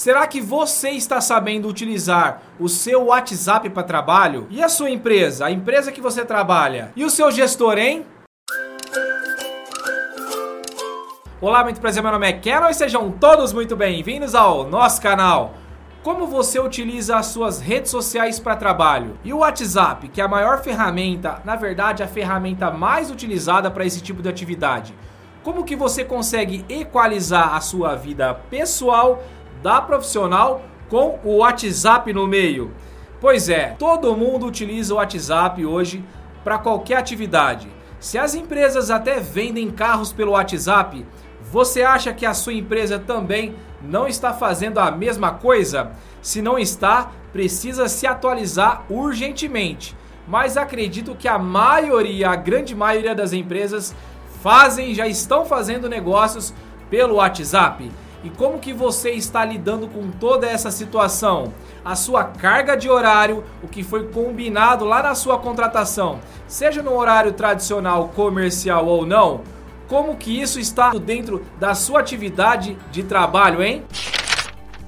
Será que você está sabendo utilizar o seu WhatsApp para trabalho? E a sua empresa, a empresa que você trabalha? E o seu gestor, hein? Olá, muito prazer, meu nome é Kenon e sejam todos muito bem-vindos ao nosso canal. Como você utiliza as suas redes sociais para trabalho? E o WhatsApp, que é a maior ferramenta, na verdade a ferramenta mais utilizada para esse tipo de atividade. Como que você consegue equalizar a sua vida pessoal da profissional com o WhatsApp no meio? Pois é, todo mundo utiliza o WhatsApp hoje para qualquer atividade. Se as empresas até vendem carros pelo WhatsApp, você acha que a sua empresa também não está fazendo a mesma coisa? Se não está, precisa se atualizar urgentemente. Mas acredito que a maioria, a grande maioria das empresas fazem, já estão fazendo negócios pelo WhatsApp. E como que você está lidando com toda essa situação? A sua carga de horário, o que foi combinado lá na sua contratação, seja no horário tradicional comercial ou não, como que isso está dentro da sua atividade de trabalho, hein?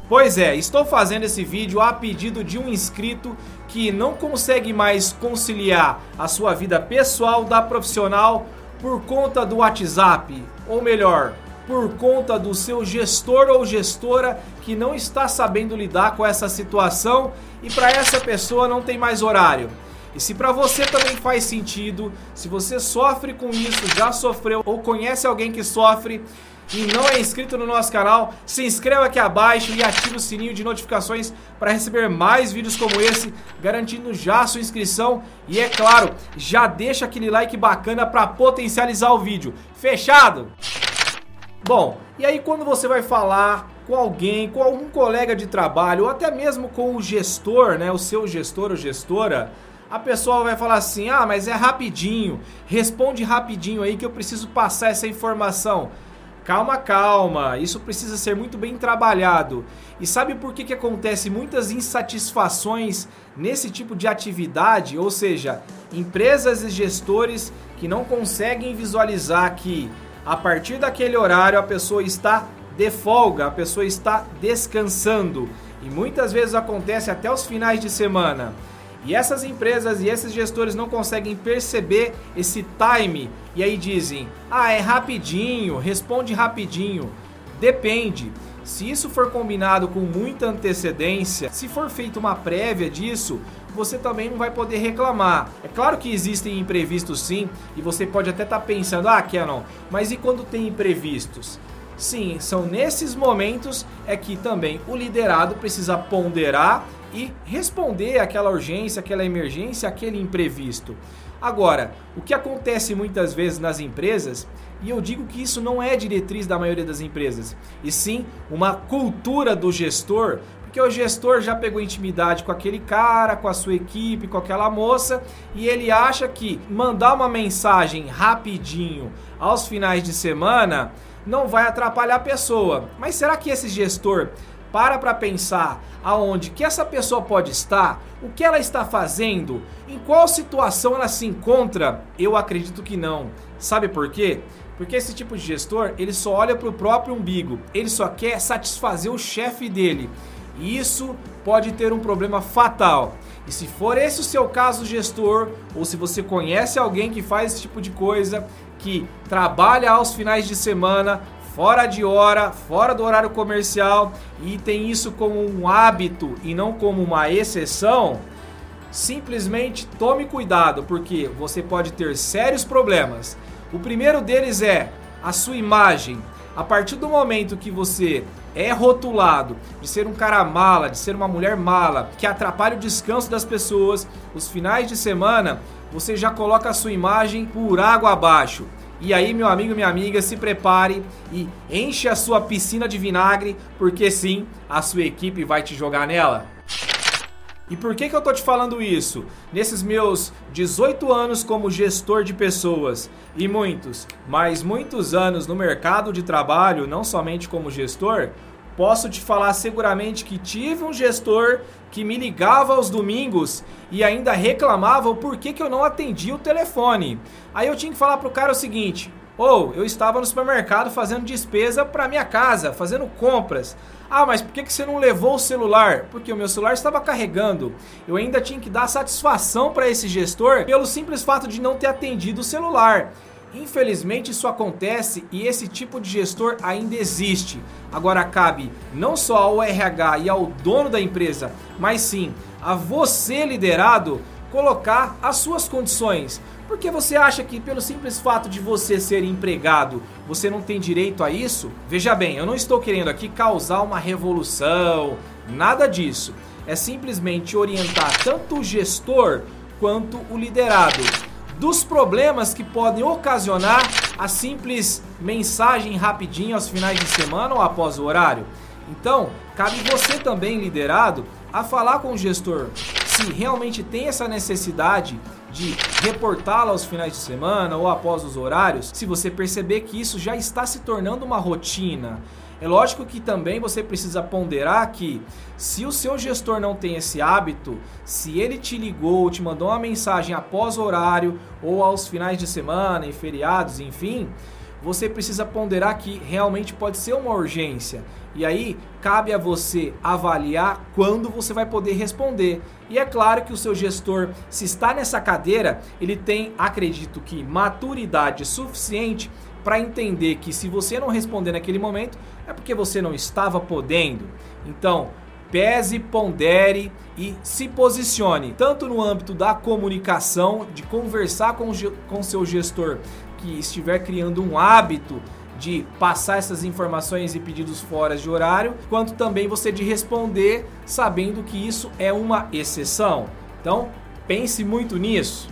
Pois é, estou fazendo esse vídeo a pedido de um inscrito que não consegue mais conciliar a sua vida pessoal da profissional por conta do WhatsApp, ou melhor, por conta do seu gestor ou gestora que não está sabendo lidar com essa situação e para essa pessoa não tem mais horário. E se para você também faz sentido, se você sofre com isso, já sofreu ou conhece alguém que sofre e não é inscrito no nosso canal, se inscreva aqui abaixo e ative o sininho de notificações para receber mais vídeos como esse, garantindo já a sua inscrição e é claro, já deixa aquele like bacana para potencializar o vídeo. Fechado? Bom, e aí quando você vai falar com alguém, com algum colega de trabalho ou até mesmo com o gestor, né, o seu gestor ou gestora, a pessoa vai falar assim: ah, mas é rapidinho, responde rapidinho aí que eu preciso passar essa informação. Calma, calma, isso precisa ser muito bem trabalhado. E sabe por que, que acontece muitas insatisfações nesse tipo de atividade? Ou seja, empresas e gestores que não conseguem visualizar que a partir daquele horário a pessoa está de folga, a pessoa está descansando. E muitas vezes acontece até os finais de semana. E essas empresas e esses gestores não conseguem perceber esse time e aí dizem: "Ah, é rapidinho, responde rapidinho". Depende. Se isso for combinado com muita antecedência, se for feita uma prévia disso, você também não vai poder reclamar. É claro que existem imprevistos sim, e você pode até estar tá pensando: "Ah, Canon, mas e quando tem imprevistos?" Sim, são nesses momentos é que também o liderado precisa ponderar e responder àquela urgência, aquela emergência, aquele imprevisto. Agora, o que acontece muitas vezes nas empresas, e eu digo que isso não é diretriz da maioria das empresas, e sim uma cultura do gestor, porque o gestor já pegou intimidade com aquele cara, com a sua equipe, com aquela moça, e ele acha que mandar uma mensagem rapidinho aos finais de semana não vai atrapalhar a pessoa. Mas será que esse gestor para para pensar aonde que essa pessoa pode estar, o que ela está fazendo, em qual situação ela se encontra? Eu acredito que não. Sabe por quê? Porque esse tipo de gestor, ele só olha para o próprio umbigo, ele só quer satisfazer o chefe dele. E isso pode ter um problema fatal. E se for esse o seu caso, gestor, ou se você conhece alguém que faz esse tipo de coisa, que trabalha aos finais de semana, fora de hora, fora do horário comercial e tem isso como um hábito e não como uma exceção, simplesmente tome cuidado, porque você pode ter sérios problemas. O primeiro deles é a sua imagem. A partir do momento que você é rotulado de ser um cara mala, de ser uma mulher mala, que atrapalha o descanso das pessoas, os finais de semana, você já coloca a sua imagem por água abaixo. E aí, meu amigo, minha amiga, se prepare e enche a sua piscina de vinagre, porque sim, a sua equipe vai te jogar nela. E por que, que eu tô te falando isso? Nesses meus 18 anos como gestor de pessoas e muitos, mas muitos anos no mercado de trabalho, não somente como gestor, posso te falar seguramente que tive um gestor que me ligava aos domingos e ainda reclamava o porquê que eu não atendia o telefone. Aí eu tinha que falar pro cara o seguinte: Ou eu estava no supermercado fazendo despesa para minha casa, fazendo compras. Ah, mas por que você não levou o celular? Porque o meu celular estava carregando. Eu ainda tinha que dar satisfação para esse gestor pelo simples fato de não ter atendido o celular. Infelizmente isso acontece e esse tipo de gestor ainda existe. Agora cabe não só ao RH e ao dono da empresa, mas sim a você liderado colocar as suas condições. Porque você acha que pelo simples fato de você ser empregado, você não tem direito a isso? Veja bem, eu não estou querendo aqui causar uma revolução, nada disso. É simplesmente orientar tanto o gestor quanto o liderado dos problemas que podem ocasionar a simples mensagem rapidinho aos finais de semana ou após o horário. Então, cabe você também, liderado, a falar com o gestor se realmente tem essa necessidade de reportá-la aos finais de semana ou após os horários, se você perceber que isso já está se tornando uma rotina. É lógico que também você precisa ponderar que se o seu gestor não tem esse hábito, se ele te ligou, te mandou uma mensagem após horário ou aos finais de semana, em feriados, enfim, você precisa ponderar que realmente pode ser uma urgência. E aí cabe a você avaliar quando você vai poder responder. E é claro que o seu gestor, se está nessa cadeira, ele tem, acredito que, maturidade suficiente para entender que se você não responder naquele momento, é porque você não estava podendo. Então, pese, pondere e se posicione, tanto no âmbito da comunicação, de conversar com o seu gestor que estiver criando um hábito de passar essas informações e pedidos fora de horário, quanto também você de responder sabendo que isso é uma exceção. Então, pense muito nisso.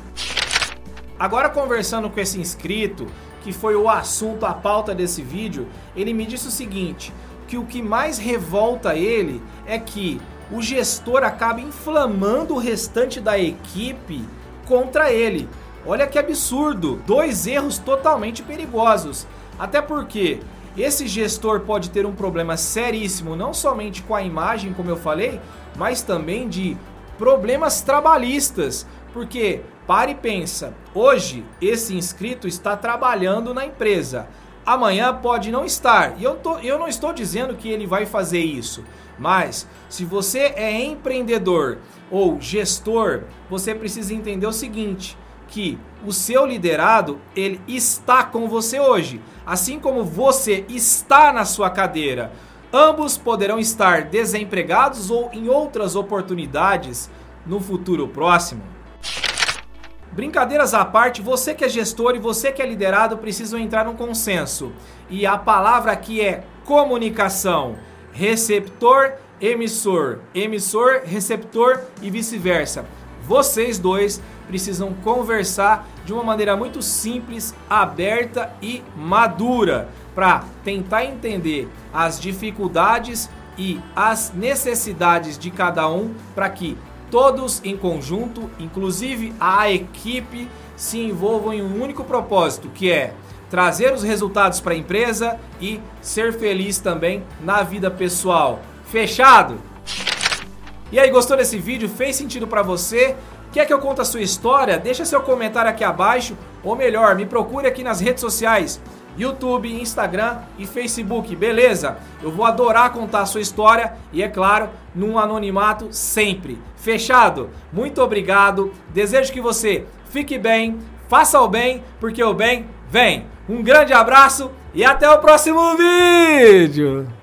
Agora conversando com esse inscrito, que foi o assunto, a pauta desse vídeo, ele me disse o seguinte, que o que mais revolta ele é que o gestor acaba inflamando o restante da equipe contra ele. Olha que absurdo! Dois erros totalmente perigosos. Até porque esse gestor pode ter um problema seríssimo, não somente com a imagem, como eu falei, mas também de problemas trabalhistas. Porque, pare e pensa, hoje esse inscrito está trabalhando na empresa. Amanhã pode não estar. E eu, tô, eu não estou dizendo que ele vai fazer isso. Mas, se você é empreendedor ou gestor, você precisa entender o seguinte que o seu liderado ele está com você hoje, assim como você está na sua cadeira. Ambos poderão estar desempregados ou em outras oportunidades no futuro próximo. Brincadeiras à parte, você que é gestor e você que é liderado precisam entrar num consenso. E a palavra aqui é comunicação. Receptor, emissor, emissor, receptor e vice-versa. Vocês dois precisam conversar de uma maneira muito simples, aberta e madura para tentar entender as dificuldades e as necessidades de cada um para que todos em conjunto, inclusive a equipe, se envolvam em um único propósito, que é trazer os resultados para a empresa e ser feliz também na vida pessoal. Fechado? E aí, gostou desse vídeo? Fez sentido para você? Quer que eu conte a sua história? Deixa seu comentário aqui abaixo, ou melhor, me procure aqui nas redes sociais. YouTube, Instagram e Facebook, beleza? Eu vou adorar contar a sua história e, é claro, num anonimato sempre. Fechado? Muito obrigado. Desejo que você fique bem, faça o bem, porque o bem vem. Um grande abraço e até o próximo vídeo!